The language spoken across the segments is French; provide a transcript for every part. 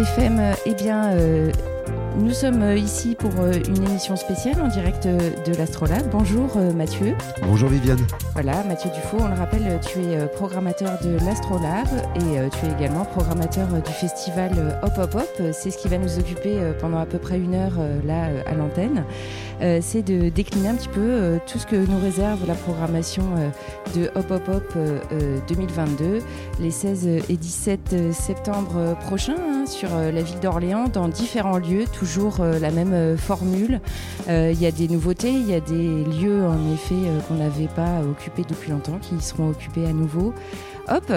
Campus 88.3 FM. Eh bien, euh, nous sommes euh, ici pour euh, une émission spéciale en direct de l'Astrolabe. Bonjour Mathieu. Bonjour Viviane. Voilà, Mathieu Dufaux, on le rappelle, tu es programmateur de l'Astrolabe et tu es également programmateur du festival Hop Hop Hop. C'est ce qui va nous occuper pendant à peu près une heure là à l'antenne. C'est de décliner un petit peu tout ce que nous réserve la programmation de Hop Hop Hop 2022, les 16 et 17 septembre prochains sur la ville d'Orléans, dans différents lieux, toujours euh, la même euh, formule. Euh, il y a des nouveautés, il y a des lieux en effet qu'on n'avait pas occupés depuis longtemps, qui seront occupés à nouveau. Hop,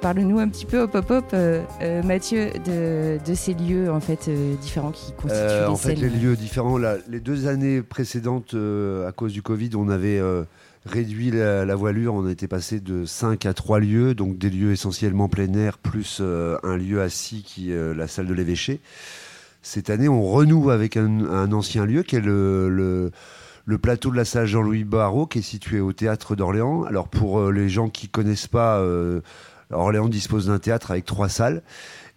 parle-nous un petit peu, hop, hop, hop, Mathieu, de, ces lieux en fait différents qui constituent les En fait, les lieux différents. les deux années précédentes, à cause du Covid, on avait réduit la, voilure. On était passé de 5 à 3 lieux, donc des lieux essentiellement plein air, plus un lieu assis qui est la salle de l'évêché. Cette année, on renoue avec un, ancien lieu qui est le, plateau de la salle Jean-Louis Barrault, qui est situé au théâtre d'Orléans. Alors, pour euh, les gens qui connaissent pas, euh, Orléans dispose d'un théâtre avec trois salles.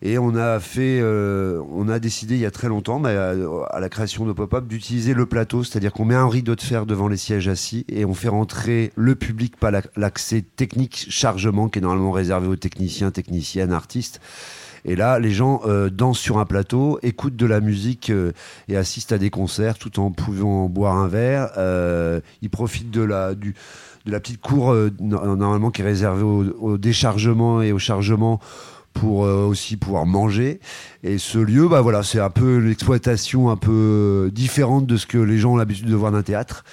Et on a fait, euh, on a décidé il y a très longtemps, mais à, la création de Pop-Up, d'utiliser le plateau, c'est-à-dire qu'on met un rideau de fer devant les sièges assis et on fait rentrer le public, pas l'accès technique, chargement qui est normalement réservé aux techniciens, techniciennes, artistes. Et là, les gens euh, dansent sur un plateau, écoutent de la musique euh, et assistent à des concerts tout en pouvant boire un verre. Euh, ils profitent de la, du, de la petite cour normalement qui est réservée au, déchargement et au chargement pour aussi pouvoir manger. Et ce lieu, bah voilà, c'est un peu l'exploitation un peu différente de ce que les gens ont l'habitude de voir d'un théâtre.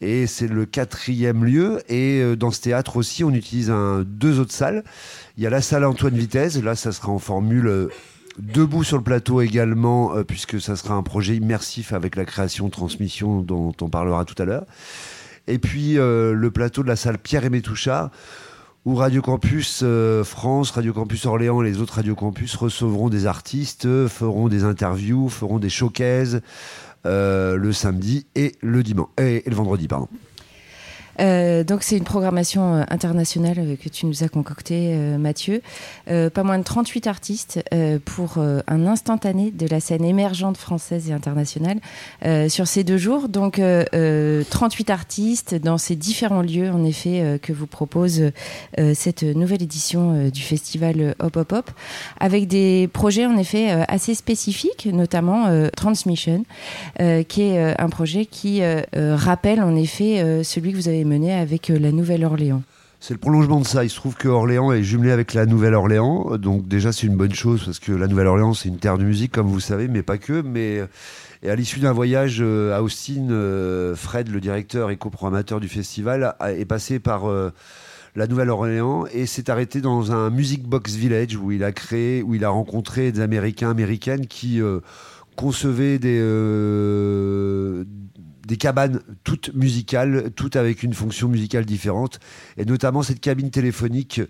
Et c'est le quatrième lieu. Et dans ce théâtre aussi, on utilise un, deux autres salles. Il y a la salle Antoine Vitesse, là ça sera en formule euh, debout sur le plateau également, euh, puisque ça sera un projet immersif avec la création transmission dont on parlera tout à l'heure. Et puis euh, le plateau de la salle Pierre-Aimé Touchard, où Radio Campus France, Radio Campus Orléans et les autres Radio Campus recevront des artistes, feront des interviews, feront des showcases le samedi et le dimanche et le vendredi, pardon. Euh, donc c'est une programmation euh, internationale euh, que tu nous as concoctée, Mathieu. pas moins de 38 artistes pour un instantané de la scène émergente française et internationale sur ces deux jours. Donc 38 artistes dans ces différents lieux, en effet, que vous propose cette nouvelle édition du festival Hop Hop Hop, avec des projets en effet assez spécifiques, notamment Transmission, qui est un projet qui rappelle en effet celui que vous avez mené avec euh, la Nouvelle-Orléans c'est le prolongement de ça. Il se trouve que Orléans est jumelé avec la Nouvelle-Orléans. Donc déjà, c'est une bonne chose parce que la Nouvelle-Orléans, c'est une terre de musique, comme vous savez, mais pas que. Mais et à l'issue d'un voyage euh, à Austin, euh, Fred, le directeur et coprogrammateur du festival, est passé par la Nouvelle-Orléans et s'est arrêté dans un Music Box Village où il a créé, où il a rencontré des Américains, Américaines qui concevaient des des cabanes toutes musicales, toutes avec une fonction musicale différente, et notamment cette cabine téléphonique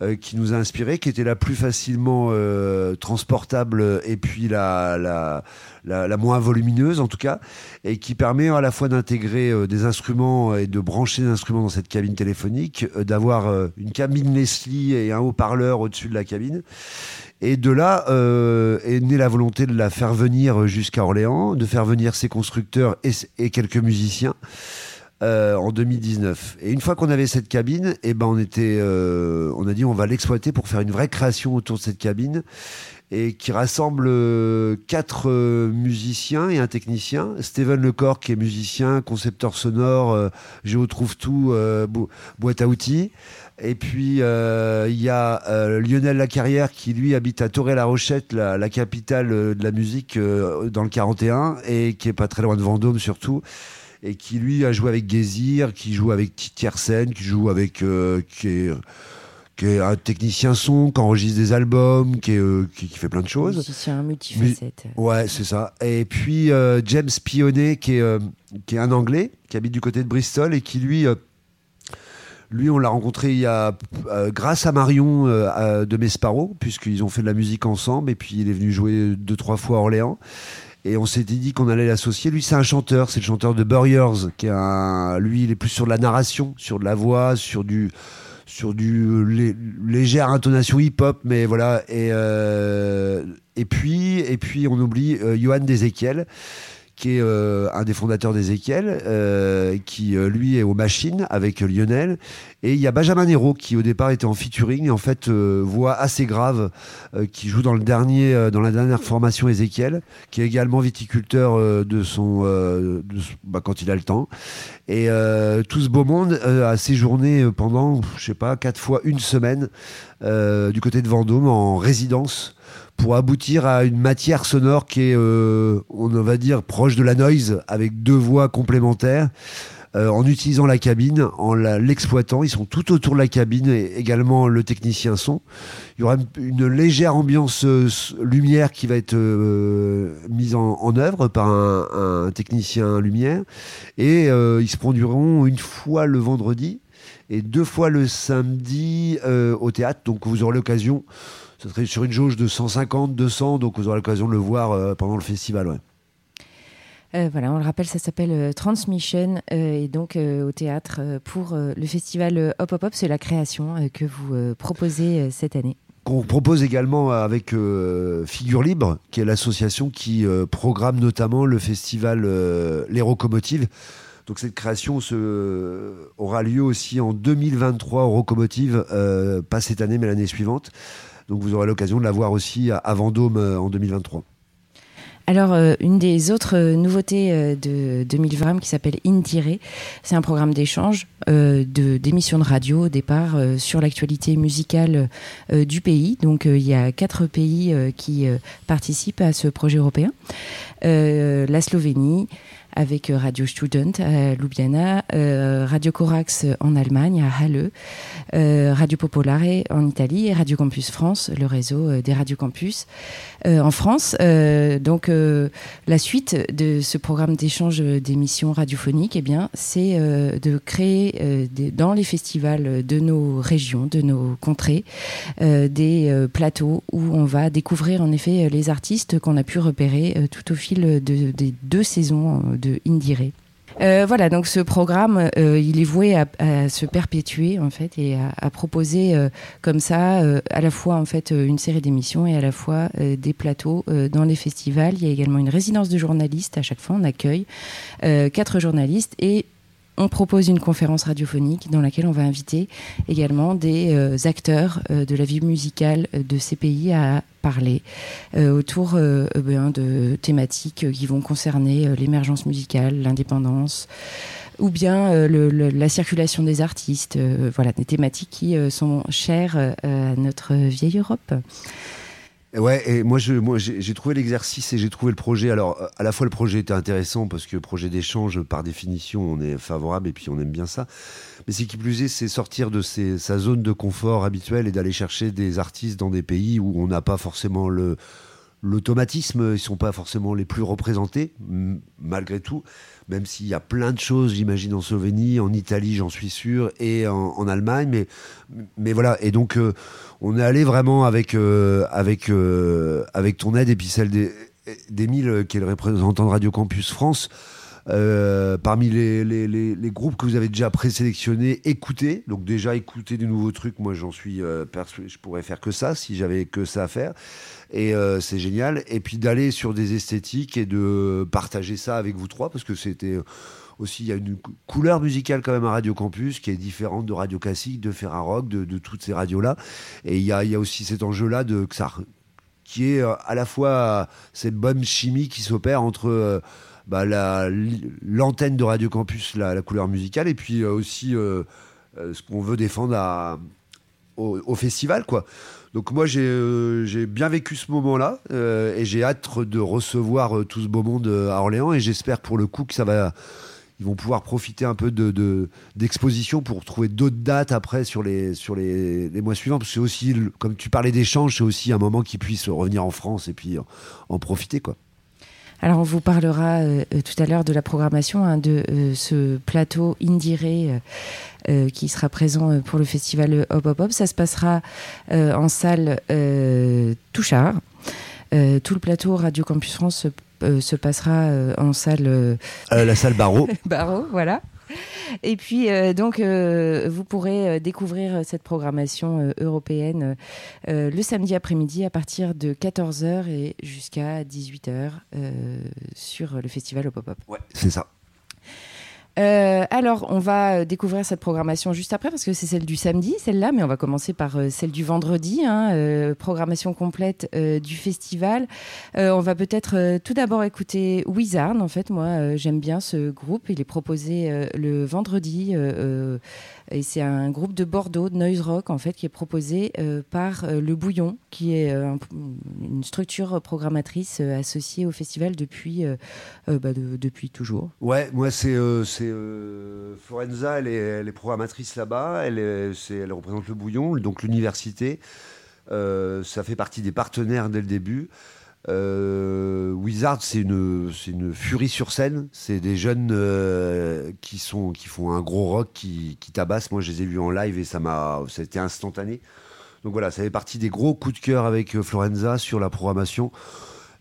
euh, qui nous a inspiré, qui était la plus facilement euh, transportable et puis la, la, la, moins volumineuse en tout cas, et qui permet à la fois d'intégrer euh, des instruments et de brancher des instruments dans cette cabine téléphonique, d'avoir une cabine Leslie et un haut-parleur au-dessus de la cabine. Et de là euh, est née la volonté de la faire venir jusqu'à Orléans, de faire venir ses constructeurs et, quelques musiciens. Euh, en 2019. Et une fois qu'on avait cette cabine, eh ben on était, euh, on a dit on va l'exploiter pour faire une vraie création autour de cette cabine et qui rassemble quatre musiciens et un technicien. Steven Lecor qui est musicien, concepteur sonore, Géo trouve tout, boîte à outils. Et puis euh, il y a euh, Lionel Lacarrière qui lui habite à Toré-la-Rochette, la, capitale euh, de la musique dans le 41 et qui est pas très loin de Vendôme surtout et qui lui a joué avec Gézir, qui joue avec Tiersen, qui joue avec qui est, qui est un technicien son, qui enregistre des albums, qui, est, qui, fait plein de choses. Musicien multifacette. ouais, c'est ça. Et puis James Pionnet, qui est, qui est un Anglais, qui habite du côté de Bristol et qui lui lui, on l'a rencontré il y a, euh, grâce à Marion euh, de Mesparo, puisqu'ils ont fait de la musique ensemble, et puis il est venu jouer deux, trois fois à Orléans. Et on s'était dit qu'on allait l'associer. Lui, c'est un chanteur, c'est le chanteur de Burriers, qui est un, lui, il est plus sur de la narration, sur de la voix, sur du, sur du légère intonation hip-hop, mais voilà. Et, et, puis, et puis, on oublie Johan Dezekiel qui est euh, un des fondateurs d'Ezekiel, euh, qui euh, lui est aux machines avec Lionel. Et il y a Benjamin Nero qui au départ était en featuring, en fait voix assez grave, qui joue dans le dernier, dans la dernière formation Ezekiel, qui est également viticulteur de son, bah, quand il a le temps. Et tout ce beau monde a séjourné pendant, je sais pas, quatre fois une semaine du côté de Vendôme en résidence pour aboutir à une matière sonore qui est, euh, on va dire, proche de la noise, avec deux voix complémentaires. Euh, en utilisant la cabine, en l'exploitant. Ils sont tout autour de la cabine et également le technicien son. Il y aura une, légère ambiance euh, lumière qui va être mise en, œuvre par un, technicien lumière. Et ils se produiront une fois le vendredi et deux fois le samedi au théâtre. Donc vous aurez l'occasion ce serait sur une jauge de 150, 200, donc vous aurez l'occasion de le voir euh, pendant le festival. Euh, voilà, on le rappelle, ça s'appelle euh, Transmission et donc au théâtre pour le festival Hop Hop Hop, c'est la création que vous proposez cette année. Qu'on propose également avec Figure Libre, qui est l'association qui programme notamment le festival Les Rocomotives. Donc cette création se, aura lieu aussi en 2023 aux Rocomotives, pas cette année mais l'année suivante. Donc vous aurez l'occasion de la voir aussi à Vendôme euh, en 2023. Alors, euh, une des autres euh, nouveautés de 2020 qui s'appelle Indire, c'est un programme d'échange de d'émissions de radio au départ sur l'actualité musicale du pays. Donc, il y a quatre pays qui participent à ce projet européen la Slovénie, avec euh, Radio Student à Ljubljana, euh, Radio Corax en Allemagne, à Halle, euh, Radio Popolare en Italie et Radio Campus France, le réseau des Radio Campus en France. donc la suite de ce programme d'échange d'émissions radiophoniques, eh bien, c'est de créer dans les festivals de nos régions, de nos contrées, des plateaux où on va découvrir en effet les artistes qu'on a pu repérer tout au fil de, des deux saisons de de euh, voilà, donc ce programme, euh, il est voué à, se perpétuer en fait et à, proposer euh, comme ça à la fois en fait une série d'émissions et à la fois des plateaux dans les festivals. Il y a également une résidence de journalistes. À chaque fois, on accueille quatre journalistes et on propose une conférence radiophonique dans laquelle on va inviter également des euh, acteurs euh, de la vie musicale de ces pays à parler euh, autour ben, de thématiques qui vont concerner l'émergence musicale, l'indépendance ou bien la circulation des artistes, voilà, des thématiques qui sont chères à notre vieille Europe. Ouais, et moi, j'ai trouvé l'exercice et j'ai trouvé le projet. Alors, à la fois, le projet était intéressant parce que projet d'échange, par définition, on est favorable et puis on aime bien ça. Mais ce qui plus est, c'est sortir de sa zone de confort habituelle et d'aller chercher des artistes dans des pays où on n'a pas forcément le, l'automatisme, ils sont pas forcément les plus représentés, malgré tout, même s'il y a plein de choses, j'imagine, en Slovénie, en Italie, j'en suis sûr, et en, Allemagne, mais, mais voilà. Et donc, euh, on est allé vraiment avec, euh, euh, avec ton aide et puis celle d'Emile, qui est le représentant de Radio Campus France. parmi les, groupes que vous avez déjà présélectionnés, écoutez. Donc déjà écouter des nouveaux trucs, moi j'en suis persuadé, je pourrais faire que ça si j'avais que ça à faire et euh, c'est génial. Et puis d'aller sur des esthétiques et de partager ça avec vous trois, parce que c'était aussi, il y a une couleur musicale quand même à Radio Campus qui est différente de Radio Classique, de Ferrarock, de, toutes ces radios-là. Et il y a, aussi cet enjeu-là qui est euh, à la fois cette bonne chimie qui s'opère entre euh, bah, l'antenne de Radio Campus, la, couleur musicale, et puis aussi ce qu'on veut défendre au, festival. Donc moi euh, j'ai bien vécu ce moment-là euh, et j'ai hâte de recevoir euh, tout ce beau monde à Orléans et j'espère pour le coup que ça va ils vont pouvoir profiter un peu de d'exposition pour trouver d'autres dates après sur les sur les, les mois suivants parce que aussi comme tu parlais d'échange c'est aussi un moment qu'ils puissent revenir en France et puis en profiter quoi. Alors on vous parlera euh, euh, tout à l'heure de la programmation hein, de euh, ce plateau Indire qui sera présent pour le festival Hop Hop Hop. Ça se passera en salle Touchard. tout le plateau Radio Campus France se, passera en salle... la salle Barreau. Barreau, voilà. Et puis, euh, donc, euh, vous pourrez euh, découvrir cette programmation européenne le samedi après-midi à partir de 14h et jusqu'à 18h sur le festival au pop-up. Ouais, c'est ça. Euh, alors, on va découvrir cette programmation juste après parce que c'est celle du samedi, celle-là, mais on va commencer par euh, celle du vendredi, hein, euh, programmation complète du festival. on va peut-être tout d'abord écouter Wizard. En fait, moi, j'aime bien ce groupe. Il est proposé le vendredi et c'est un groupe de Bordeaux, de noise rock, en fait, qui est proposé par Le Bouillon, qui est une structure programmatrice associée au festival depuis, bah, depuis toujours. Ouais, moi, c'est euh, Florenza, elle est, programmatrice là-bas, elle, elle, représente le Bouillon, donc l'université. Euh, ça fait partie des partenaires dès le début. Euh, Wizard, c'est une, une furie sur scène. C'est des jeunes qui, sont, qui font un gros rock qui, qui tabassent. Moi, je les ai vus en live et ça m'a, été instantané. Donc voilà, ça fait partie des gros coups de cœur avec Florenza sur la programmation.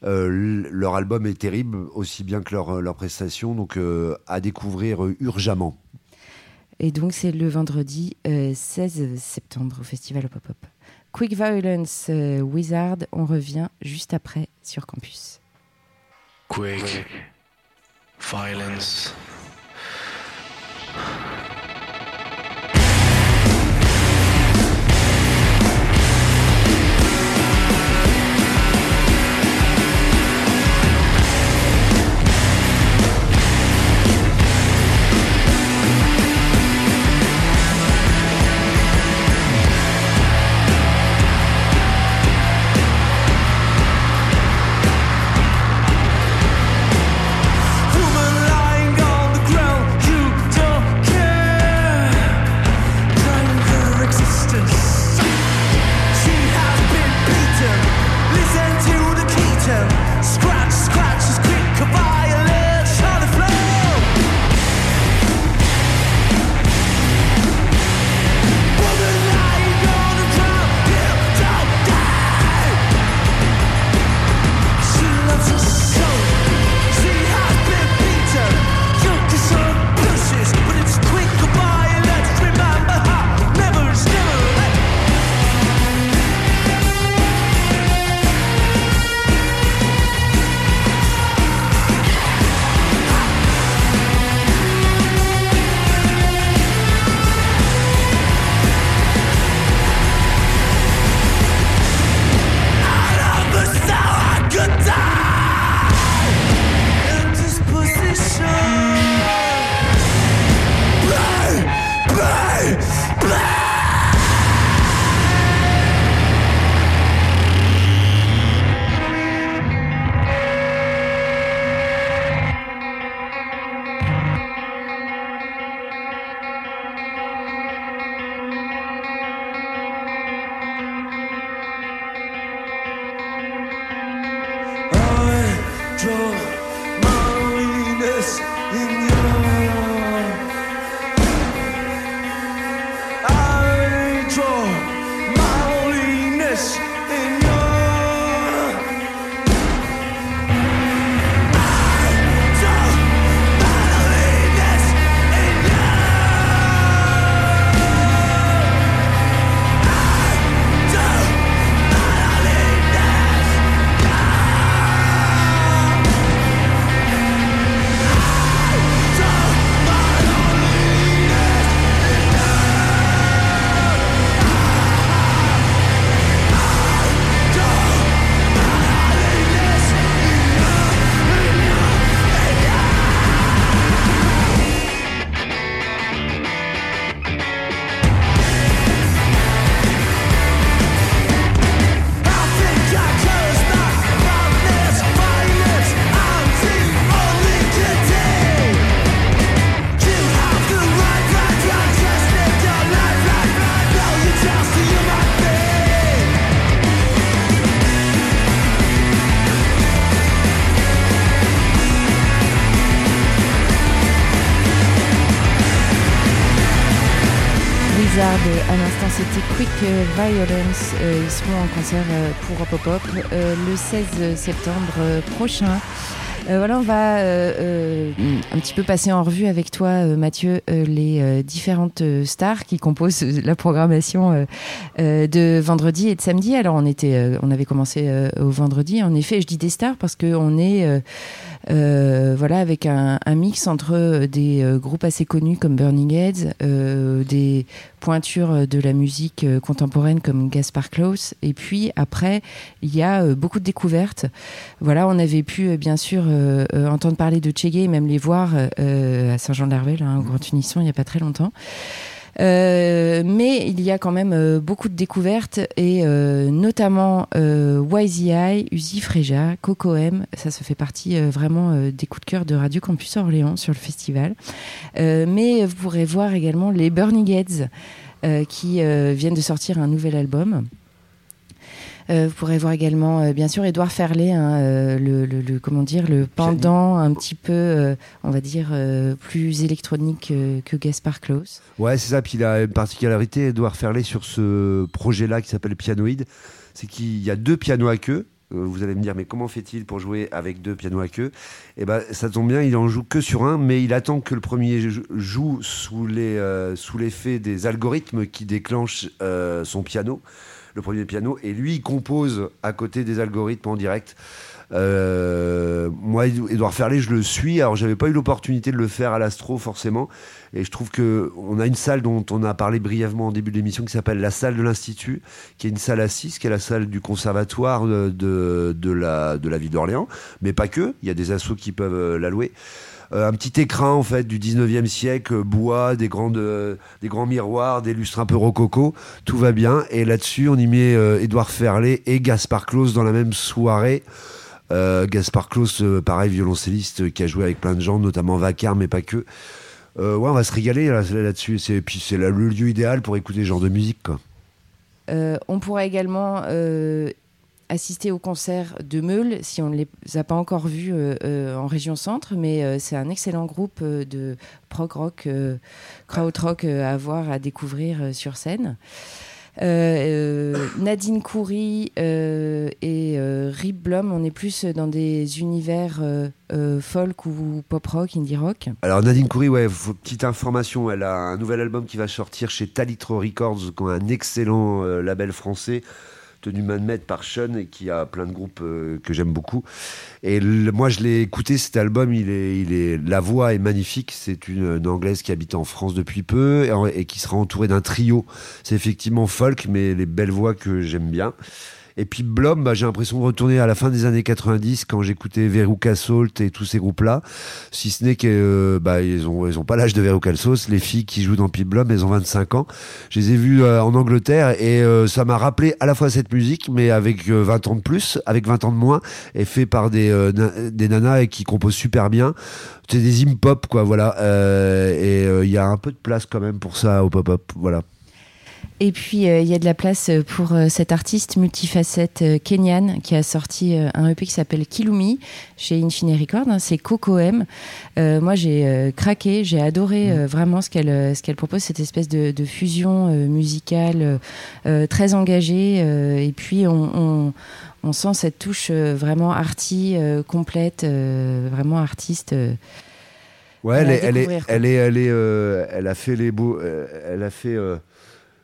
Euh, leur album est terrible, aussi bien que leur, leur prestation, donc euh, à découvrir urgemment. Et donc c'est le vendredi 16 euh, septembre au festival Pop-Up. Quick Violence Wizard, on revient juste après sur campus. Quick Violence. C'était Quick Violence. Euh, ils seront en concert euh, pour Pop euh, le 16 septembre prochain. Euh, voilà, on va euh, euh, un petit peu passer en revue avec toi, Mathieu, les différentes stars qui composent la programmation de vendredi et de samedi. Alors, on était, on avait commencé au vendredi. En effet, je dis des stars parce qu'on est voilà, avec un, mix entre des groupes assez connus comme Burning Heads, des pointures de la musique contemporaine comme Gaspar Klaus, et puis après, il y a beaucoup de découvertes. Voilà, on avait pu bien sûr euh, euh, entendre parler de Chegué et même les voir euh, à Saint-Jean-d'Hervel, hein, au Grand Unisson, il n'y a pas très longtemps. Mais il y a quand même beaucoup de découvertes et notamment YZI, Uzi Freja, Coco M, ça se fait partie vraiment des coups de cœur de Radio Campus Orléans sur le festival. mais vous pourrez voir également les Burning Heads qui viennent de sortir un nouvel album. Euh, vous pourrez voir également, euh, bien sûr, Édouard Ferlet, hein, euh, le, comment dire, le pendant un petit peu, on va dire, plus électronique que Gaspard Klaus. Ouais, c'est ça. Puis il a une particularité, Édouard Ferlet, sur ce projet-là qui s'appelle Pianoïde, c'est qu'il y a deux pianos à queue. Vous allez me dire, mais comment fait-il pour jouer avec deux pianos à queue? Eh ben, ça tombe bien, il en joue que sur un, mais il attend que le premier joue sous l'effet des algorithmes qui déclenchent son piano le premier piano, et lui, il compose à côté des algorithmes en direct. Euh, moi, Edouard Ferlet, je le suis. Alors, j'avais pas eu l'opportunité de le faire à l'Astro forcément, et je trouve que on a une salle dont on a parlé brièvement en début de l'émission qui s'appelle la salle de l'Institut, qui est une salle 6, qui est la salle du conservatoire de, de, la, de la ville d'Orléans, mais pas que. Il y a des assos qui peuvent euh, la louer. Euh, un petit écran en fait du 19e siècle, bois, des, grandes, euh, des grands miroirs, des lustres un peu rococo, tout va bien. Et là-dessus, on y met euh, Édouard Ferlet et Gaspard Claus dans la même soirée. Gaspard Claus, pareil, violoncelliste qui a joué avec plein de gens, notamment Vacar, mais pas que. ouais, on va se régaler là-dessus. et puis c'est le lieu idéal pour écouter ce genre de musique. On pourra également assister au concert de Meul, si on ne les a pas encore vus euh, euh, en région centre, mais euh, c'est un excellent groupe de prog rock, crowd rock à voir, à découvrir sur scène. Nadine Coury et Rip Blom, on est plus dans des univers folk ou pop rock, indie rock. Alors Nadine Coury, ouais, petite information, elle a un nouvel album qui va sortir chez Talitro Records, qui est un excellent label français tenu main de maître par Sean et qui a plein de groupes euh, que j'aime beaucoup. Et moi, je l'ai écouté cet album. Il est, la voix est magnifique. C'est une, anglaise qui habite en France depuis peu et qui sera entourée d'un trio. C'est effectivement folk, mais les belles voix que j'aime bien. Et puis Blom, bah, j'ai l'impression de retourner à la fin des années 90 quand j'écoutais Veruca Salt et tous ces groupes-là. Si ce n'est qu'ils euh, bah, ont, ils ont pas l'âge de Veruca Salt. Les filles qui jouent dans Pip Blom, elles ont 25 ans. Je les ai vues euh, en Angleterre et euh, ça m'a rappelé à la fois cette musique, mais avec 20 ans de plus, avec 20 ans de moins, et fait par des, des nanas et qui composent super bien. C'est des hip-hop, quoi, voilà. et il y a un peu de place quand même pour ça au pop-up, voilà. Et puis, euh, il y a de la place euh, pour euh, cet artiste multifacette kenyan qui a sorti un EP qui s'appelle Kilumi chez Infine Record. Hein, c'est Coco M. moi, j'ai craqué, j'ai adoré mm. vraiment ce qu'elle ce qu'elle propose, cette espèce de, de fusion musicale très engagée. et puis, on, on, on, sent cette touche vraiment arty, complète, vraiment artiste. Ouais, elle est, elle est, elle est, elle est, elle a fait les beaux, elle a fait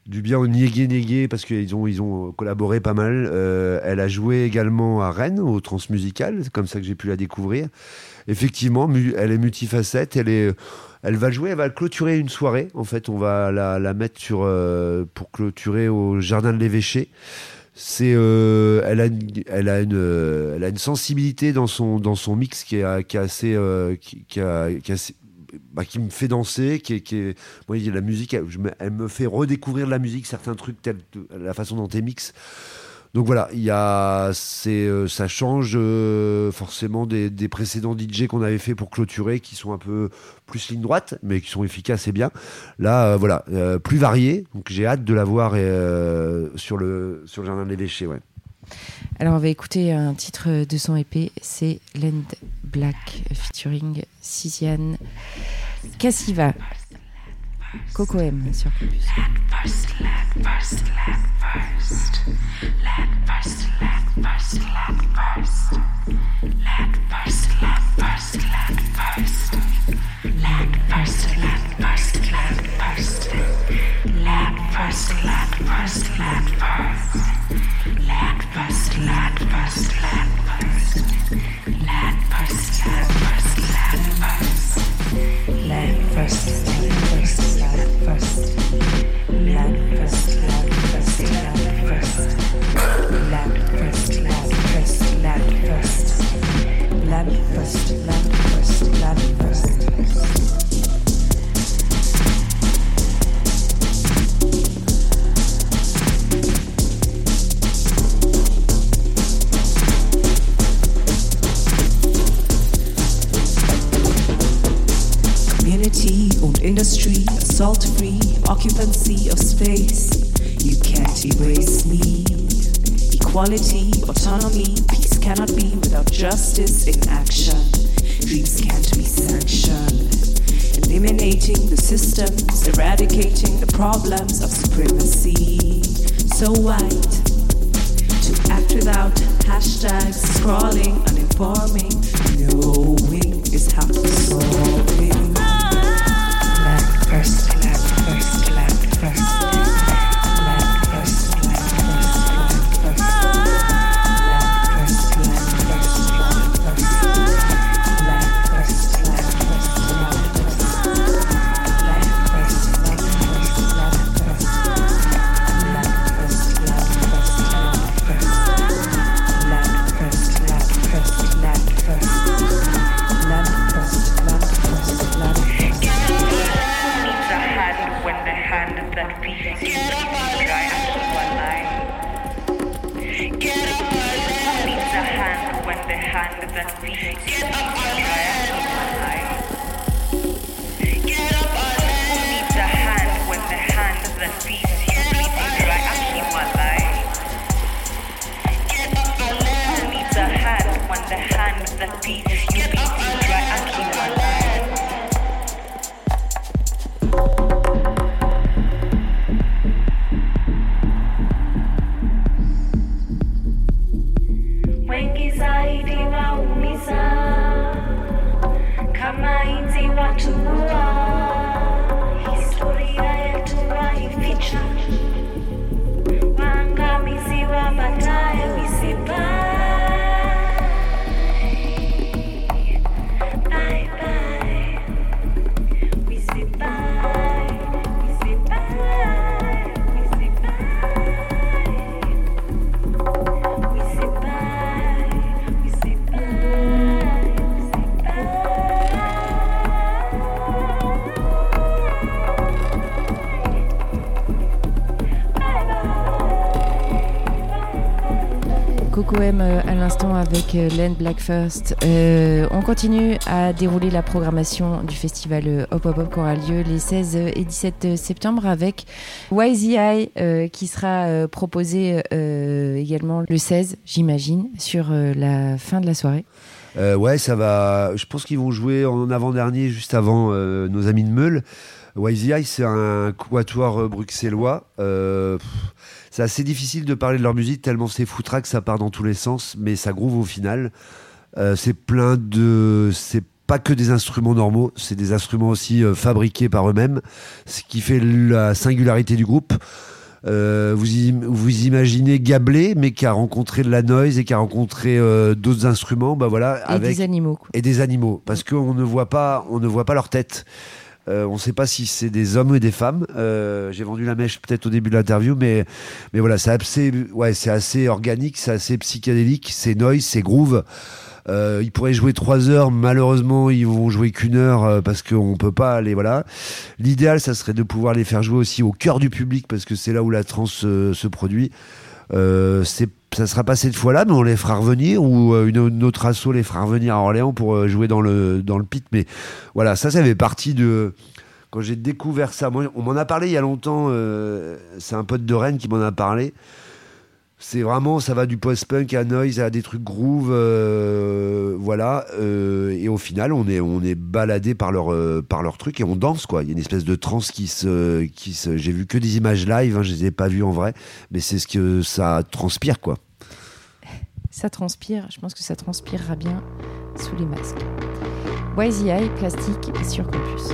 du bien au Niégué Niégué parce qu'ils ont, ils ont collaboré pas mal. Euh, elle a joué également à Rennes au Transmusical, c'est comme ça que j'ai pu la découvrir. Effectivement, elle est multifacette, elle est, elle va jouer, elle va clôturer une soirée. En fait, on va la, mettre sur euh, pour clôturer au Jardin de l'Évêché. C'est, euh, elle a, une, elle a une, elle a une sensibilité dans son dans son mix qui est, qui est assez, qui, qui, assez, bah, qui me fait danser, qui est, la musique, elle, me fait redécouvrir la musique, certains trucs, tels la façon dont elle mix. Donc voilà, il y a, c'est, euh, ça change euh, forcément des, précédents DJ qu'on avait fait pour clôturer, qui sont un peu plus ligne droite, mais qui sont efficaces et bien. Là, euh, voilà, plus varié. Donc j'ai hâte de la voir sur le sur le jardin des déchets, ouais. Alors on va écouter un titre de son EP, c'est Land Black featuring Sisian Cassiva. Coco M sur Campus. Land first, land first, land first. Land first, land first, land first. Land first, land first, land first. Land first, land first, land first. Land first, land first, land first. first. Equality, autonomy, peace cannot be without justice in action. Dreams can't be sanctioned. Eliminating the systems, eradicating the problems of supremacy. So white to act without hashtags, scrolling, uninforming, knowing is half the solving. Coco M euh, à l'instant avec euh, Len Black First. Euh, on continue à dérouler la programmation du festival Hop Hop Hop qui aura lieu les 16 et 17 septembre avec YZI qui sera proposé également le 16, j'imagine, sur la fin de la soirée. Ouais, ça va. Je pense qu'ils vont jouer en avant-dernier, juste avant nos amis de Meule. YZI, c'est un quatuor bruxellois. C'est assez difficile de parler de leur musique tellement c'est foutraque, ça part dans tous les sens, mais ça groove au final. Euh, c'est plein de. C'est pas que des instruments normaux, c'est des instruments aussi euh, fabriqués par eux-mêmes, ce qui fait la singularité du groupe. Euh, vous, vous imaginez Gablé, mais qui a rencontré de la noise et qui a rencontré euh, d'autres instruments, bah voilà, Et avec des animaux. quoi. et des animaux, parce qu'on ne voit pas, on ne voit pas leur tête. Euh, on ne sait pas si c'est des hommes ou des femmes. Euh, J'ai vendu la mèche peut-être au début de l'interview, mais mais voilà, c'est assez, ouais, assez organique, c'est assez psychédélique, c'est noise, c'est groove. Euh, ils pourraient jouer trois heures, malheureusement ils vont jouer qu'une heure euh, parce qu'on peut pas aller voilà. L'idéal, ça serait de pouvoir les faire jouer aussi au cœur du public parce que c'est là où la trance euh, se produit. Euh, c'est ça sera pas cette fois-là, mais on les fera revenir ou euh, une, autre asso les fera revenir à Orléans pour euh, jouer dans le dans le pit. Mais voilà, ça, ça fait partie de quand j'ai découvert ça. On m'en a parlé il y a longtemps. euh, c'est un pote de Rennes qui m'en a parlé. C'est vraiment, ça va du post-punk à noise à des trucs groove, euh, voilà. euh, et au final, on est, on est baladé par leur, euh, par truc et on danse quoi. Il y a une espèce de trance qui se, qui. J'ai vu que des images live, hein, je les ai pas vues en vrai, mais c'est ce que ça transpire quoi. Ça transpire, je pense que ça transpirera bien sous les masques. YZI, plastique sur campus.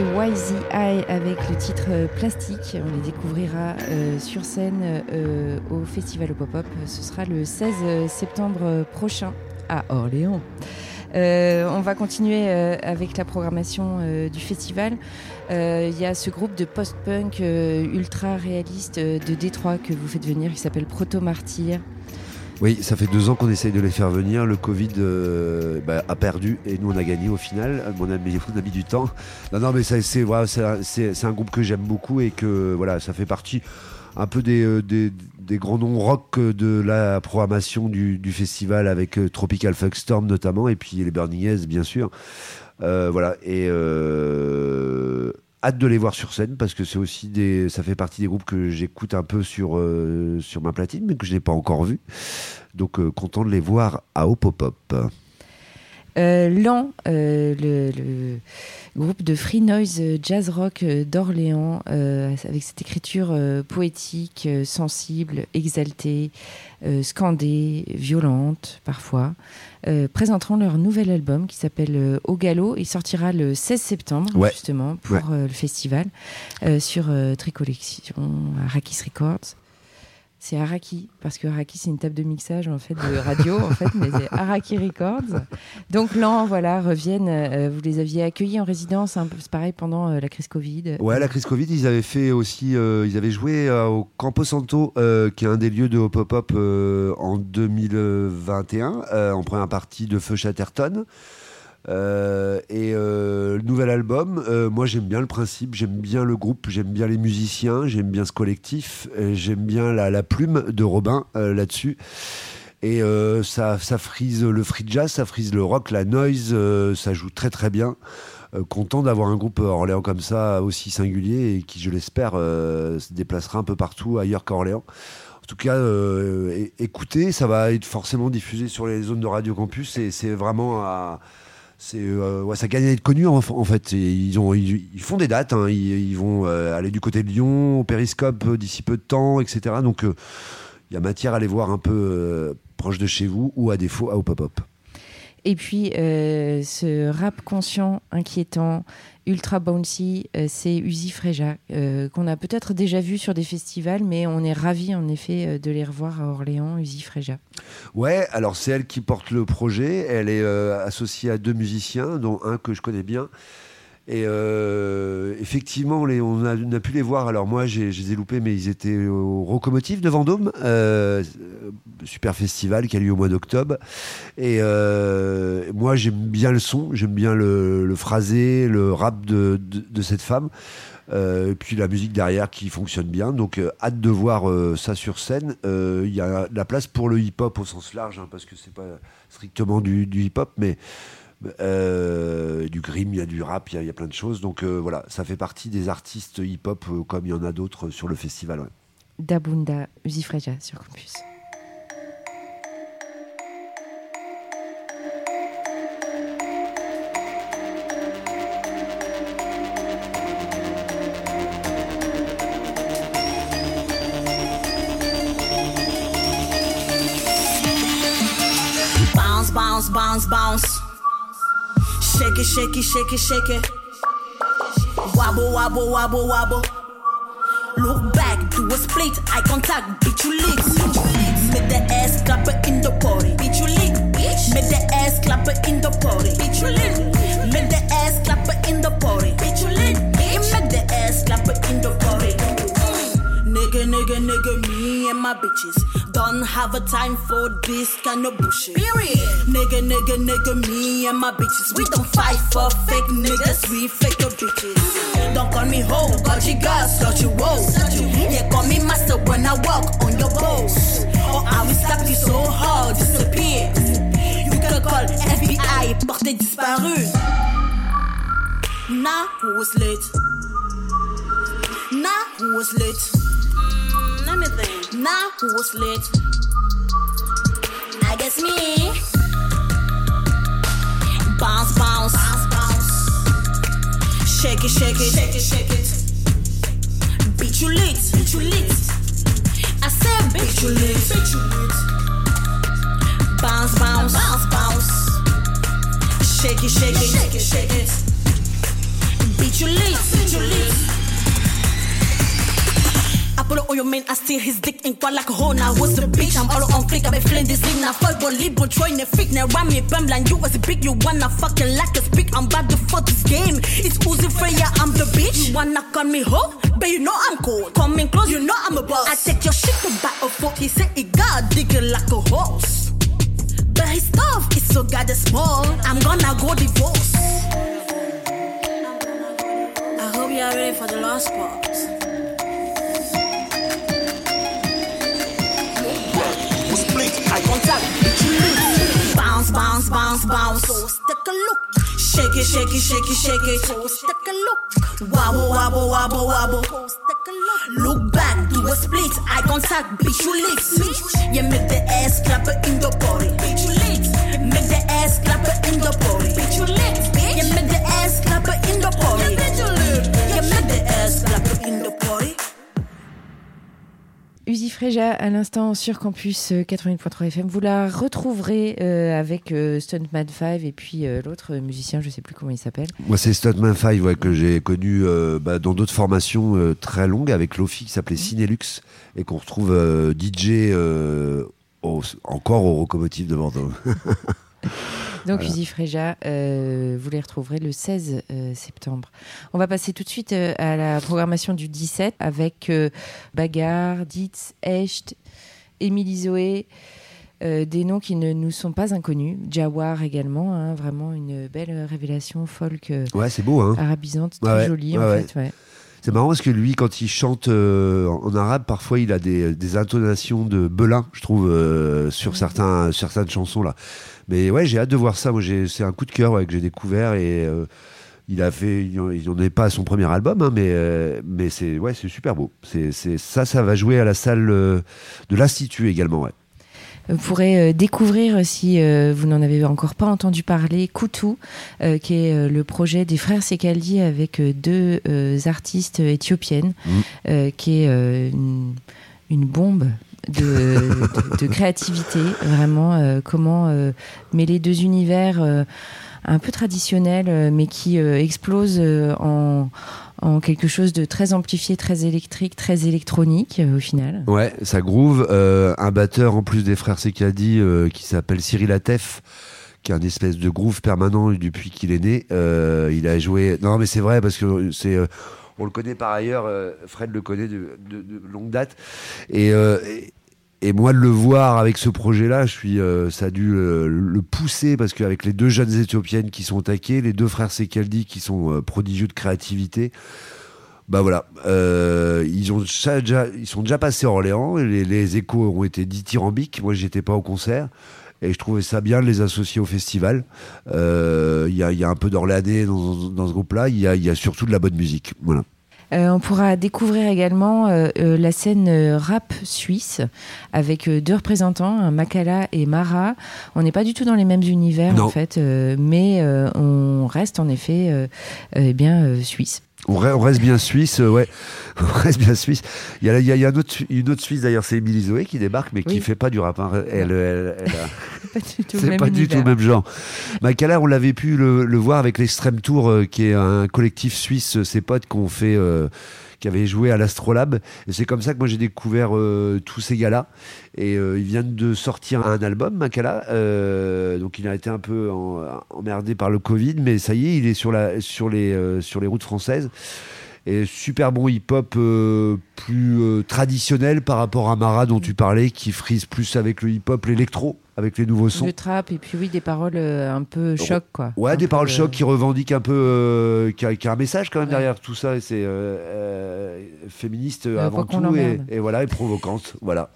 YZI avec le titre euh, Plastique. On les découvrira euh, sur scène euh, au Festival au Pop-Up. Ce sera le 16 septembre prochain à Orléans. On va continuer avec la programmation du festival. Il y a ce groupe de post-punk ultra réaliste de Détroit que vous faites venir qui s'appelle Proto Martyr. Oui, ça fait deux ans qu'on essaye de les faire venir. Le Covid euh, bah, a perdu et nous on a gagné au final. Mon ami, on a mis du temps. Non, non, mais c'est un- groupe que j'aime beaucoup et que voilà, ça fait partie un peu des, euh, grands noms rock de la programmation du, festival avec euh, Tropical Fuckstorm notamment et puis les Burning Heads bien sûr. Voilà et hâte de les voir sur scène parce que c'est aussi des, ça fait partie des groupes que j'écoute un peu sur euh, sur ma platine mais que je n'ai pas encore vu. Donc euh, content de les voir à Au Pop Up. Euh, Lan, euh, le, le groupe de free noise euh, jazz rock euh, d'Orléans, euh, avec cette écriture euh, poétique, euh, sensible, exaltée, euh, scandée, violente parfois, euh, présenteront leur nouvel album qui s'appelle euh, Au Galop. Il sortira le 16 septembre Ouais. justement pour Ouais. euh, le festival euh, sur euh, Tricollection, Arrakis Records. C'est Araki, parce que Araki, c'est une table de mixage en fait de radio, en fait, mais c'est Araki Records. Donc là, voilà, reviennent. euh, vous les aviez accueillis en résidence, peu c'est pareil pendant euh, la crise Covid. Ouais, la crise Covid, ils avaient fait aussi, euh, ils avaient joué au Campo Santo, qui est un des lieux de Up euh, en 2021, euh, en première partie de Feu Chatterton. Euh, et euh, le nouvel album, euh, moi j'aime bien le principe, j'aime bien le groupe, j'aime bien les musiciens, j'aime bien ce collectif, j'aime bien la, plume de Robin là-dessus. Et ça, frise le free jazz, ça frise le rock, la noise, ça joue très très bien. Content d'avoir un groupe Orléans comme ça, aussi singulier et qui, je l'espère, se déplacera un peu partout ailleurs qu'à Orléans. En tout cas, écoutez, ça va être forcément diffusé sur les zones de Radio Campus et c'est vraiment à- c'est euh, ouais, ça gagne à être connu en, fait. Ils ont ils, font des dates, hein. ils, vont euh, aller du côté de Lyon, au Périscope euh, d'ici peu de temps, etc. Donc euh, il y a matière à les voir un peu proche de chez vous ou à défaut à au. Et puis, euh, ce rap conscient, inquiétant, ultra bouncy, euh, c'est Uzi Freja, euh, qu'on a peut-être déjà vu sur des festivals, mais on est ravis en effet de les revoir à Orléans, Uzi Freja. Ouais, alors c'est elle qui porte le projet. Elle est associée à deux musiciens, dont un que je connais bien. Et euh, effectivement, on, a, pu les voir. Alors moi, je les ai loupés, mais ils étaient au Rocomotive de Vendôme, euh, super festival qui a lieu au mois d'octobre. Et euh, moi, j'aime bien le son, j'aime bien le, le phrasé, le rap de, de- de cette femme. Euh, et puis la musique derrière qui fonctionne bien. Donc euh, hâte de voir euh, ça sur scène. Euh, Il y a de la place pour le hip-hop au sens large, hein, parce que c'est pas strictement du, du hip-hop, mais euh, du grim, il y a du rap, il y a- il y, a plein de choses. Donc euh, voilà, ça fait partie des artistes hip-hop euh, comme il y en a d'autres sur le festival. ouais. Dabunda, Uzi Freja sur campus. Bounce, bounce, bounce, bounce. Shake it, shake it, shake it, shake it. Wobble, wobble, wobble, wobble. Look back, do a split, eye contact, bitch you lit. Make the ass clapper in the party, bitch you lit. Make the ass clapper in the party, bitch you lit. Make the ass clapper in the party, bitch you lit. Make the ass clapper in the party. Nigga, nigga, nigga, me and my bitches don't have a time for this kind of bullshit. Period. Nigga, nigga, nigga, me and my bitches. We don't fight for fake niggas, we fake your bitches. Don't call me hoe, got you girls, got you woe. Yeah, call me master when I walk on your bones. Or oh, I will slap you so hard, disappear. You can call FBI, portée disparue. Nah, who was late? Nah, who was late? Let me think. Nah, who was late? I guess me. Bounce, bounce, bounce, bounce. Shake it, shake it, shake it, shake it. Beat you lit, beat you lit. I said beat you lit, beat you lit. Bounce, bounce, bounce, bounce. Shake it, shake it, shake it, shake it. Beat you lit, bitch, you lit. On your man, I steal his dick and quite like a hoe. Now what's the bitch? I'm all on flick, I be feeling this league. Now fuck lead boy, trying to freak. Now run me, bam, you was a big, you wanna fucking like a speak. I'm about to fuck this game. It's Uzi Freya, I'm the bitch. You wanna call me hoe? But you know I'm cold. Coming close, you know I'm a boss. I take your shit to back a fork. He said he got dig it like a horse. But his stuff is so goddamn small. I'm gonna go divorce. I hope you're ready for the last part. Bounce, bounce, bounce, bounce. So take a look. Shake it, shake it, shake it, shake it. So take a look. Wobble, wobble, wobble, wobble. Look. Look back, do a split, eye contact, bitch, you. Bitch, you make the ass clap in the body. Bitch, you lick. Make the ass clap in the body. Bitch, you lick. Uzi Freja à l'instant sur Campus euh, 88.3 FM. Vous la retrouverez euh, avec euh, Stuntman 5 et puis euh, l'autre musicien, je sais plus comment il s'appelle. Moi, c'est Stuntman 5 ouais, que j'ai connu euh, bah, dans d'autres formations euh, très longues avec Lofi qui s'appelait Cinélux et qu'on retrouve euh, DJ euh, au- encore au Locomotive de Bordeaux. Donc Freja, euh, vous les retrouverez le 16 euh, septembre. On va passer tout de suite euh, à la programmation du 17 avec Bagarre, Ditz, Echt, Émilie Zoé. des noms qui ne nous sont pas inconnus. Jawar également, hein, vraiment une belle révélation folk Ouais, c'est beau, hein arabisante, très Ouais, jolie ouais, en fait. C'est marrant parce que lui, quand il chante euh, en arabe, parfois il a des, des intonations de Belin, je trouve, euh, sur certains, certaines chansons là. Mais ouais, j'ai hâte de voir ça. Moi, c'est un coup de cœur ouais, que j'ai découvert et euh, il a fait. Il n'en est pas à son premier album, hein, mais mais c'est ouais, c'est super beau. C'est ça, ça va jouer à la salle de l'Institut également. Ouais. Vous pourrez euh, découvrir, euh, si euh, vous n'en avez encore pas entendu parler, Koutou, qui est le projet des frères Sekaldi avec deux artistes éthiopiennes, euh, qui est une, une bombe. De, de- de créativité, vraiment, euh, comment euh, mêler deux univers euh, un peu traditionnels, mais qui explosent en, en quelque chose de très amplifié, très électrique, très électronique euh, au final. Ouais, ça groove. Euh, un batteur en plus des frères Sekadi euh, qui s'appelle Cyril Atef, qui a un espèce de groove permanent depuis qu'il est né. Il a joué. Non, mais c'est vrai parce que c'est. on le connaît par ailleurs. Fred le connaît de, longue date. Et, et moi de le voir avec ce projet-là, je suis. euh, ça a dû euh, le pousser parce qu'avec les deux jeunes éthiopiennes qui sont taquées, les deux frères Sekaldi qui sont euh, prodigieux de créativité. Bah voilà, euh, ils, ont déjà, ils sont déjà passés à Orléans, et les, échos ont été dithyrambiques, moi j'étais pas au concert, et je trouvais ça bien de les associer au festival. Il y, a, y a un peu d'Orléanais dans, dans ce groupe-là, il y a, y a surtout de la bonne musique. Voilà. Euh, on pourra découvrir également euh, euh, la scène rap suisse avec deux représentants, un Makala et Mara. On n'est pas du tout dans les mêmes univers Non. en fait, euh, mais euh, on reste en effet euh, euh, eh bien euh, suisse. On, re- on reste bien suisse, euh, ouais, on reste bien suisse. Il y a, il y autre- une autre Suisse d'ailleurs, c'est Émilie Zoé qui débarque, mais qui Oui. fait pas du rap. hein. Elle, elle- elle a- Pas du tout le C'est même pas du tout le même genre. Makala, on l'avait pu le, le voir avec l'Extrême Tour, euh, qui est un collectif suisse, euh, ses potes qui ont fait, euh, qui avaient joué à l'Astrolabe. C'est comme ça que moi j'ai découvert euh, tous ces gars-là. Et euh, ils viennent de sortir un album, Makala. Euh, donc il a été un peu emmerdé par le Covid, mais ça y est, il est sur, la, sur, les, sur les routes françaises. Et super bon hip-hop plus traditionnel par rapport à Mara dont tu parlais, qui frise plus avec le hip-hop, l'électro, avec les nouveaux sons. Le trap et puis oui des paroles euh, un peu choc quoi. Ouais, Un des paroles euh, choc qui revendiquent un peu, euh, qui, a, qui a un message quand même Ouais. derrière tout ça. et C'est féministe avant tout et voilà, et provocante. Voilà.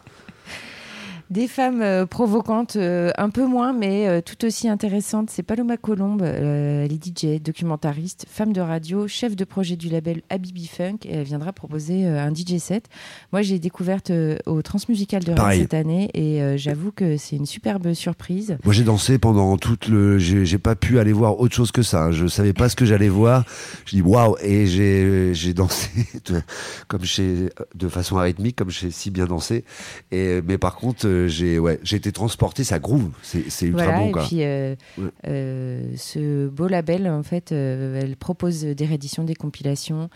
Des femmes euh, provocantes, euh, un peu moins, mais euh, tout aussi intéressantes. C'est Paloma Colombe, elle est DJ, documentariste, femme de radio, chef de projet du label Habibi Funk, et elle viendra proposer un DJ set. Moi, j'ai découverte au Transmusical de Rennes cette année, et j'avoue que c'est une superbe surprise. Moi, j'ai dansé pendant toute le. J'ai pas pu aller voir autre chose que ça. Je savais pas ce que j'allais voir. Je dis waouh et j'ai dansé de, comme chez de façon arythmique, comme j'ai si bien dansé. Et mais par contre, euh, j'ai ouais, j'ai été transporté, ça groove, c'est c'est ultra Voilà, bon et quoi. puis euh, Ouais. euh, ce beau label, en fait, euh, elle propose des rééditions, des compilations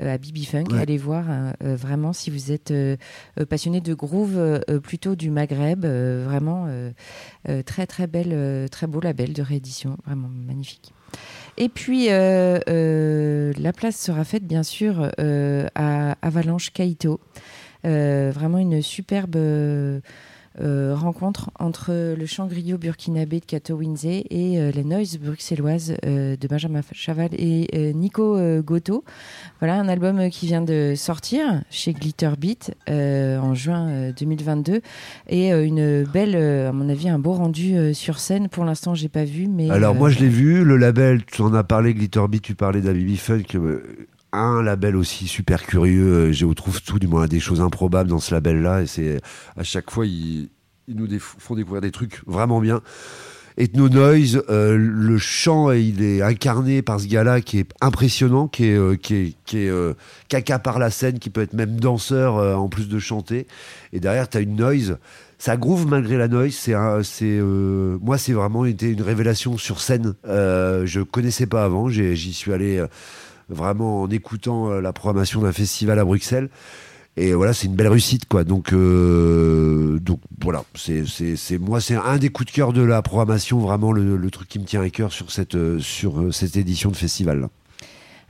à Bibi Funk. Ouais. Allez voir hein, vraiment si vous êtes passionné de groove, plutôt du Maghreb, vraiment très très belle, très beau label de réédition, vraiment magnifique. Et puis euh, euh, la place sera faite bien sûr euh, à Avalanche Kaito. Vraiment une superbe euh, rencontre entre le chant griot burkinabé de Kato Winze et euh, la noise bruxelloise euh, de Benjamin Chaval et euh, Nico euh, Goto. Voilà un album qui vient de sortir chez Glitter Beat en juin euh, 2022 et une belle, à mon avis, un beau rendu sur scène. Pour l'instant, j'ai pas vu, mais Alors moi je l'ai vu, le label, tu en as parlé, Glitterbeat, tu parlais d'Abibi Funk, un label aussi super curieux, euh, je trouve tout du moins des choses improbables dans ce label-là, et c'est à chaque fois ils, nous font découvrir des trucs vraiment bien. Ethno Noise, euh, le chant, il est incarné par ce gars-là qui est impressionnant, qui est, euh, qui est, qui caca par la scène, qui peut être même danseur en plus de chanter. Et derrière, tu as une noise. Ça groove malgré la noise. C'est, c'est, moi, c'est vraiment été une révélation sur scène. Je connaissais pas avant. J'y suis allé vraiment en écoutant euh, la programmation d'un festival à Bruxelles. Et voilà, c'est une belle réussite, quoi. Donc, euh, donc voilà, c'est, c'est, c'est moi, c'est un des coups de cœur de la programmation, vraiment le, le truc qui me tient à cœur sur cette, euh, sur cette édition de festival.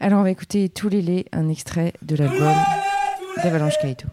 Alors, on va écouter Tous les laits, un extrait de l'album d'Avalanche Kaito.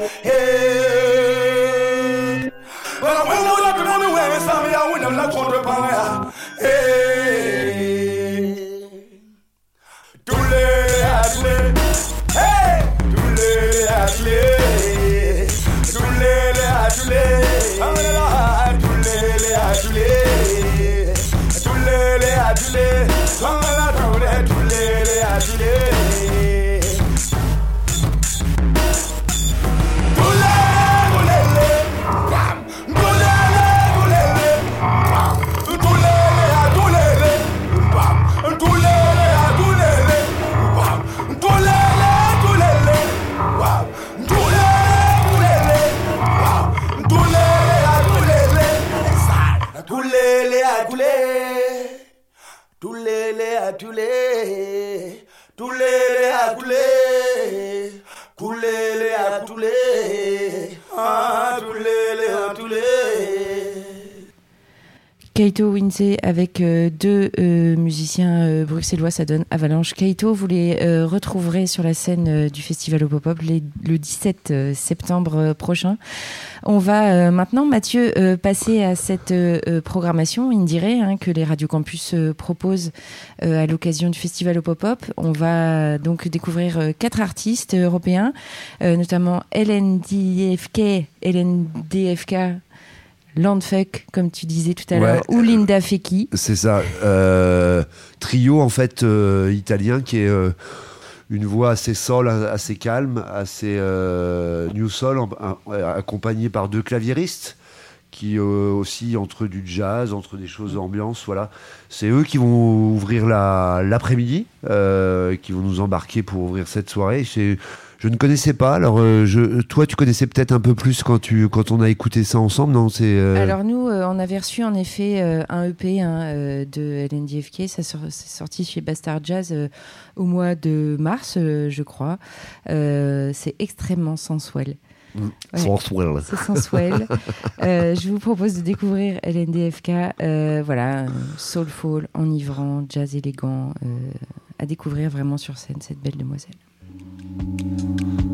Hey. But I went out the money where some of y'all wouldn't have left on the. Hey. Kaito Winsey avec euh, deux euh, musiciens euh, bruxellois, ça donne Avalanche. Kaito, vous les retrouverez sur la scène du Festival au Pop-Up le 17 euh, septembre prochain. On va maintenant, Mathieu, passer à cette programmation, il dirait, hein, que les Radio Campus proposent à l'occasion du Festival au. On va donc découvrir quatre artistes européens, notamment LNDFK, LNDFK, Landfuck, comme tu disais tout à Ouais. l'heure, ou Linda Feki. C'est ça. Euh, trio en fait euh, italien qui est euh, une voix assez sol, assez calme, assez new soul, en- en- accompagné par deux claviéristes qui aussi entre du jazz, entre des choses ambiance, voilà. C'est eux qui vont ouvrir la- l'après-midi, qui vont nous embarquer pour ouvrir cette soirée. C'est- Je ne connaissais pas. Alors, euh, je, toi, tu connaissais peut-être un peu plus quand tu, quand on a écouté ça ensemble, non C'est. euh, Alors nous, euh, on avait reçu en effet un EP hein, de LNDFK, ça sort- c'est sorti chez Bastard Jazz au mois de mars, je crois. C'est extrêmement sensuel. Ouais. Sensuel. C'est sensuel. Euh, je vous propose de découvrir LNDFK, euh, voilà, soulful, enivrant, jazz élégant, euh, à découvrir vraiment sur scène cette belle demoiselle. うん。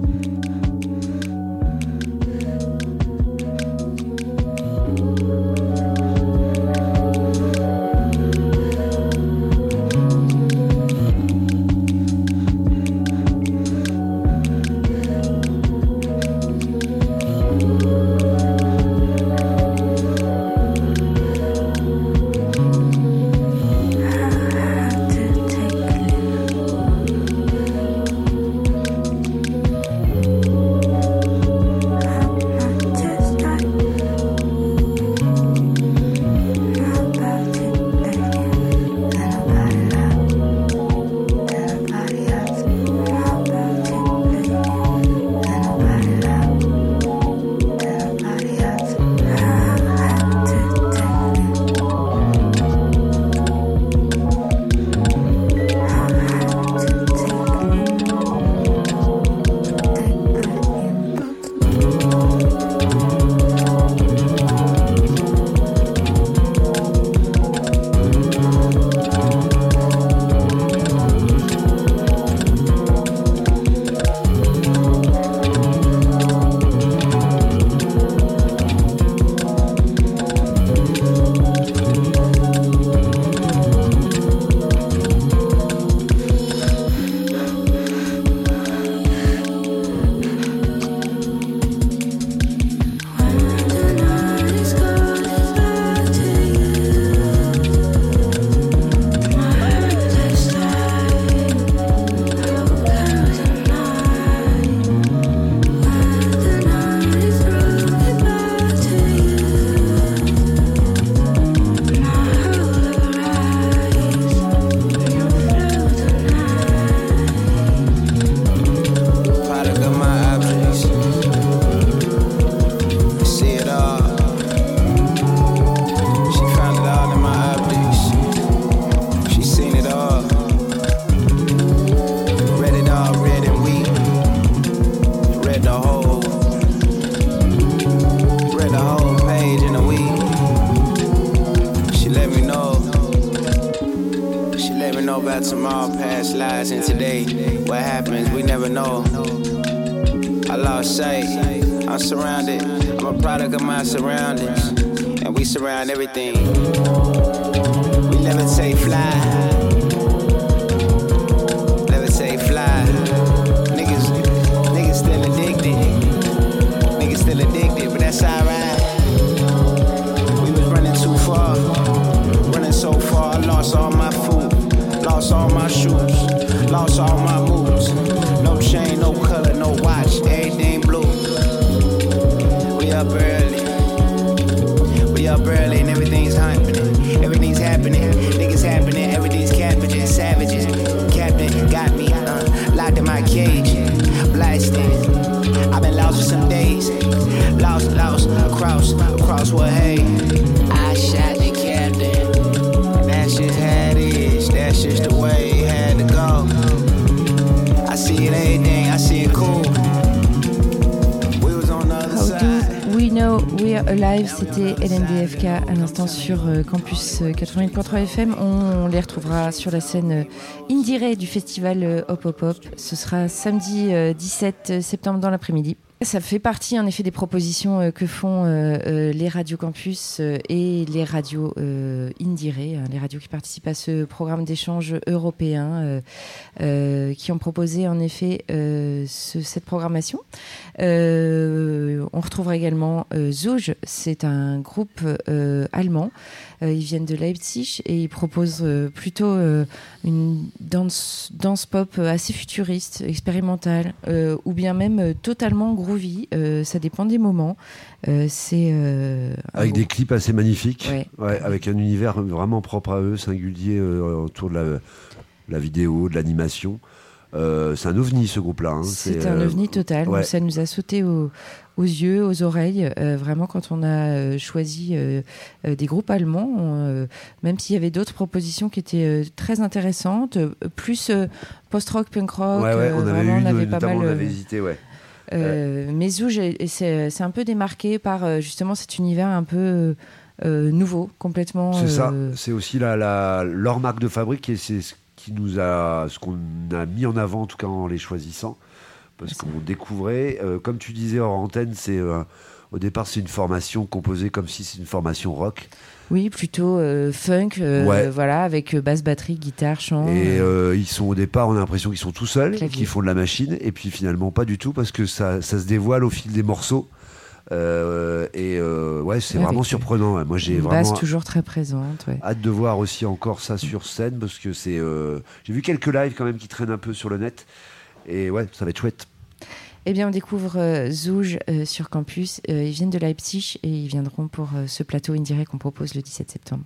how it is. That's We Know Alive, c'était LNDFK à l'instant sur euh, Campus euh, 88.3 FM. On, les retrouvera sur la scène euh, in du festival Hop Hop Hop. Ce sera samedi 17 septembre dans l'après-midi. Ça fait partie en effet des propositions euh, que font euh, euh, les radios campus et les radios Indire, hein, les radios qui participent à ce programme d'échange européen, qui ont proposé en effet ce- cette programmation. On retrouvera également Zouj, c'est un groupe allemand. Euh, ils viennent de Leipzig et ils proposent euh, plutôt euh, une danse, danse pop assez futuriste, expérimentale, ou bien même totalement groovy. Ça dépend des moments. C'est Avec des clips assez magnifiques, Ouais. Ouais, avec un univers vraiment propre à eux, singulier autour de la, la vidéo, de l'animation. Euh, c'est un ovni ce groupe-là. hein. C'est un euh, ovni total. ouais. Ça nous a sauté au- aux yeux, aux oreilles. euh, vraiment, quand on a euh, choisi euh, des groupes allemands, on, même s'il y avait d'autres propositions qui étaient très intéressantes, plus post-rock, punk rock. Ouais, ouais, on avait vraiment, eu, on avait pas mal. on avait hésité, ouais. Mais Zouj, c'est un peu démarqué par justement cet univers un peu euh, nouveau, complètement. C'est ça. C'est aussi la, la- leur marque de fabrique et c'est ce qui nous a, ce qu'on a mis en avant en tout cas en les choisissant, parce qu'on découvrait, euh, comme tu disais hors antenne, c'est euh, au départ c'est une formation composée comme si c'est une formation rock Oui, plutôt euh, funk, euh, Ouais. voilà, avec euh, basse batterie, guitare, chant. et euh, ils sont au départ, on a l'impression qu'ils sont tout seuls, qu'ils font de la machine et puis finalement pas du tout parce que ça, ça se dévoile au fil des morceaux. Euh, et euh, ouais, c'est vraiment surprenant. ouais. Moi, j'ai vraiment toujours très présente. Ouais. hâte de voir aussi encore ça sur scène parce que c'est. euh, J'ai vu quelques lives quand même qui traînent un peu sur le net et ouais, ça va être chouette. Eh bien, on découvre euh, Zouj euh, sur campus. Euh, ils viennent de Leipzig et ils viendront pour ce plateau indirect qu'on propose le 17 septembre.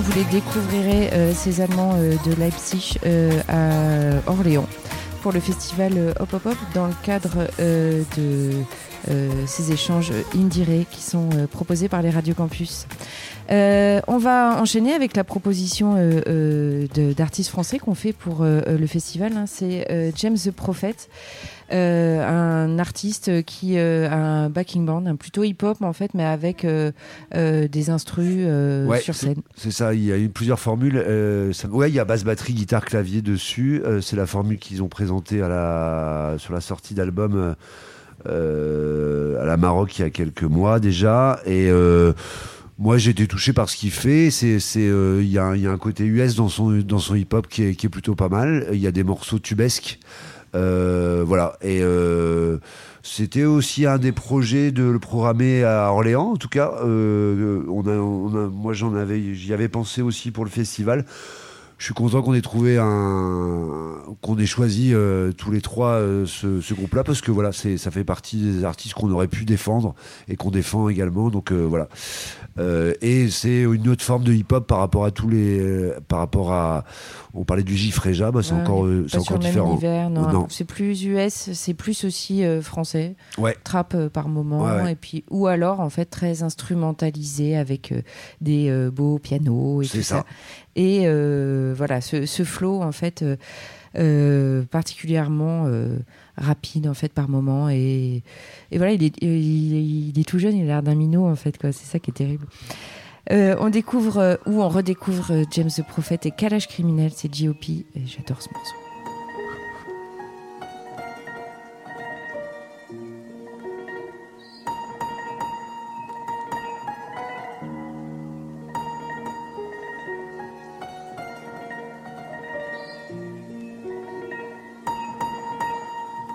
Vous les découvrirez, euh, ces Allemands euh, de Leipzig euh, à Orléans pour le festival Hop Hop Hop dans le cadre de ces échanges Indire qui sont proposés par les radios campus. On va enchaîner avec la proposition d'artistes français qu'on fait pour le festival. hein. C'est James the Prophet, un artiste qui euh, a un backing band, un plutôt hip-hop en fait, mais avec euh, euh, des instrus euh, Ouais, sur scène. C'est ça, il y a eu plusieurs formules. Euh, ça- ouais, il y a basse batterie, guitare, clavier dessus. Euh, c'est la formule qu'ils ont présentée à la, sur la sortie d'album euh, euh, à la Maroc il y a quelques mois déjà. Et euh, moi, j'ai été touché par ce qu'il fait. C'est, c'est, euh, il y, a un- il y a un côté US dans son, dans son hip-hop qui est, qui est plutôt pas mal. Il y a des morceaux tubesques. Euh, voilà. Et euh, c'était aussi un des projets de le programmer à Orléans, en tout cas. Euh, moi, j'en avais, j'y avais pensé aussi pour le festival. Je suis content qu'on ait trouvé un, qu'on ait choisi euh, tous les trois euh, ce, ce groupe-là parce que voilà, c'est, ça fait partie des artistes qu'on aurait pu défendre et qu'on défend également. Donc euh, voilà. Et c'est une autre forme de hip-hop par rapport à tous les, par rapport à, on parlait du Gifreja, bah, c'est Ouais, encore, c'est encore différent. univers, non. Non. C'est plus US, c'est plus aussi français. Ouais. Trap par moment, Ouais, et puis ou alors en fait très instrumentalisé avec des beaux pianos et C'est tout ça. ça. Et euh, voilà, ce, ce flow en fait euh, euh, particulièrement rapide en fait par moment et, et voilà, il est, il, est tout jeune, il a l'air d'un minot en fait quoi. C'est ça qui est terrible. On découvre ou on redécouvre James the Prophet et Calage criminel, c'est G.O.P. et j'adore ce morceau.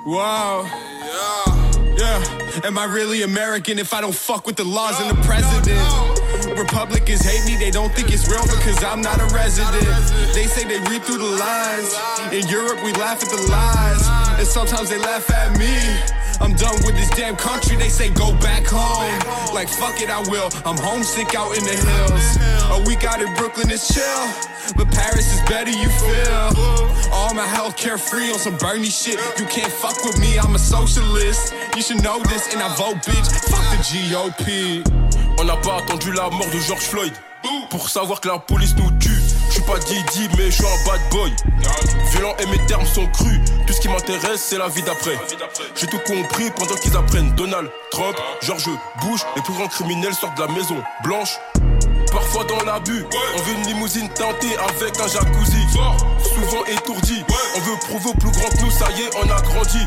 Wow. Yeah. Yeah. Am I really American if I don't fuck with the laws and the president? Republicans hate me, they don't think it's real because I'm not a resident. They say they read through the lines. In Europe, we laugh at the lies. And sometimes they laugh at me. I'm done with this damn country, they say go back home. Like fuck it, I will. I'm homesick out in the hills. A week out in Brooklyn is chill. But Paris is better, you feel. All my health care free on some Bernie shit. You can't fuck with me, I'm a socialist. You should know this, and I vote bitch. Fuck the GOP. On n'a pas attendu la mort de George Floyd pour savoir que la police nous tue. Je suis pas Didi, mais je suis un bad boy. Violent et mes termes sont crus. Tout ce qui m'intéresse, c'est la vie d'après. J'ai tout compris pendant qu'ils apprennent. Donald Trump, George Bush, les plus grands criminels sortent de la maison blanche. Parfois dans l'abus, on veut une limousine teintée avec un jacuzzi. Souvent étourdi, on veut prouver au plus grand que nous, ça y est, on a grandi.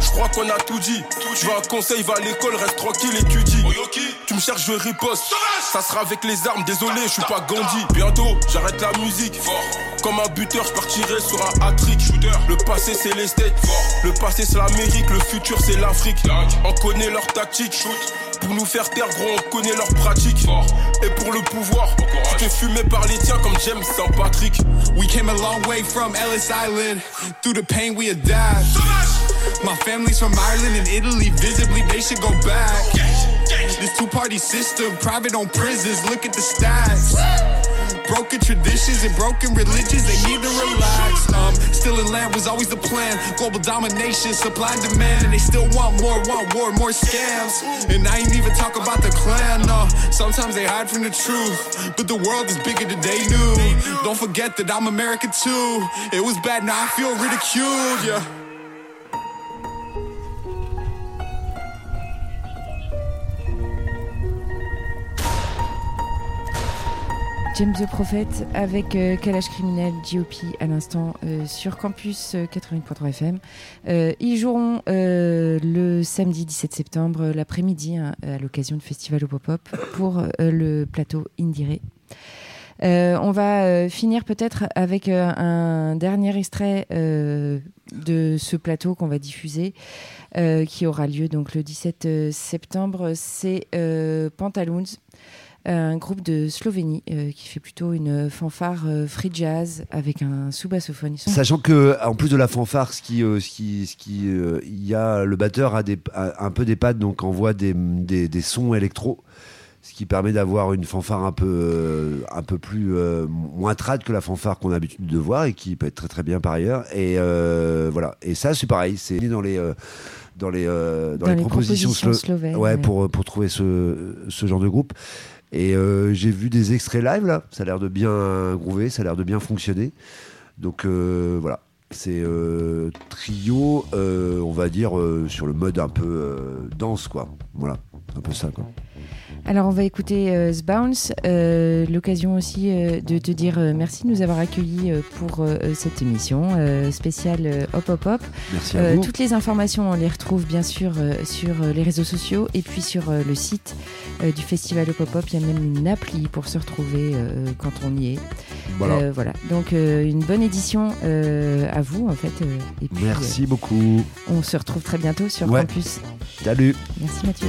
Je crois qu'on a tout dit. Tu veux un conseil, va à l'école, reste tranquille, étudie. Tu me cherches, je riposte. Ça sera avec les armes, désolé, je suis pas Gandhi. Bientôt, j'arrête la musique. Comme un buteur, je partirai sur un hat-trick. Le passé, c'est les States. Le passé, c'est l'Amérique. Le futur, c'est l'Afrique. On connaît leur tactique. Pour nous faire taire, gros, on connaît leur pratique. Et pour le pouvoir, tu te fumé par les tiens comme James St. Patrick. We came a long way from Ellis Island. Through the pain, we adapt. My family's from Ireland and Italy. Visibly, they should go back. This two party system, private on prisons. Look at the stats. Broken traditions and broken religions, they need to relax. Um, still in land was always the plan. Global domination, supply and demand, and they still want more, want war, more scams. And I ain't even talk about the clan, no. Sometimes they hide from the truth, but the world is bigger than they knew. Don't forget that I'm American too. It was bad, now I feel ridiculed, yeah. James the Prophet avec euh, Kalash Criminel, GOP à l'instant euh, sur Campus euh, 80.3 FM. Euh, ils joueront euh, le samedi 17 septembre l'après-midi hein, à l'occasion du festival au pop-up pour le plateau Indire. Euh, on va finir peut-être avec un dernier extrait de ce plateau qu'on va diffuser, qui aura lieu donc le 17 septembre. C'est Pantaloons, un groupe de Slovénie euh, qui fait plutôt une fanfare euh, free jazz avec un sous-bassophone. Sachant que, en plus de la fanfare, ce qui, euh, ce qui, ce qui, euh, y a le batteur a, des, a un peu des pads, donc envoie des, des, des sons électro. ce qui permet d'avoir une fanfare un peu, euh, un peu plus euh, moins trad que la fanfare qu'on a l'habitude de voir et qui peut être très très bien par ailleurs. Et euh, voilà. Et ça, c'est pareil, c'est dans les euh, dans les euh, dans, Dans les, les propositions, propositions slo- slovènes, ouais, ouais. pour pour trouver ce ce genre de groupe. Et euh, j'ai vu des extraits live là, ça a l'air de bien groover, ça a l'air de bien fonctionner. Donc euh, voilà, c'est euh, trio, on va dire sur le mode un peu danse quoi. Voilà, un peu ça quoi. Alors on va écouter euh, Sbounce. Euh, L'occasion aussi euh, de te dire merci de nous avoir accueillis pour cette émission spéciale Hop Hop Hop. Merci à vous. toutes les informations, on les retrouve bien sûr sur les réseaux sociaux et puis sur le site du festival Hop Hop Hop. Il y a même une appli pour se retrouver quand on y est. Voilà. Voilà. Donc une bonne édition à vous en fait. et puis, Merci beaucoup. on se retrouve très bientôt sur Ouais. Campus. Salut. Merci Mathieu.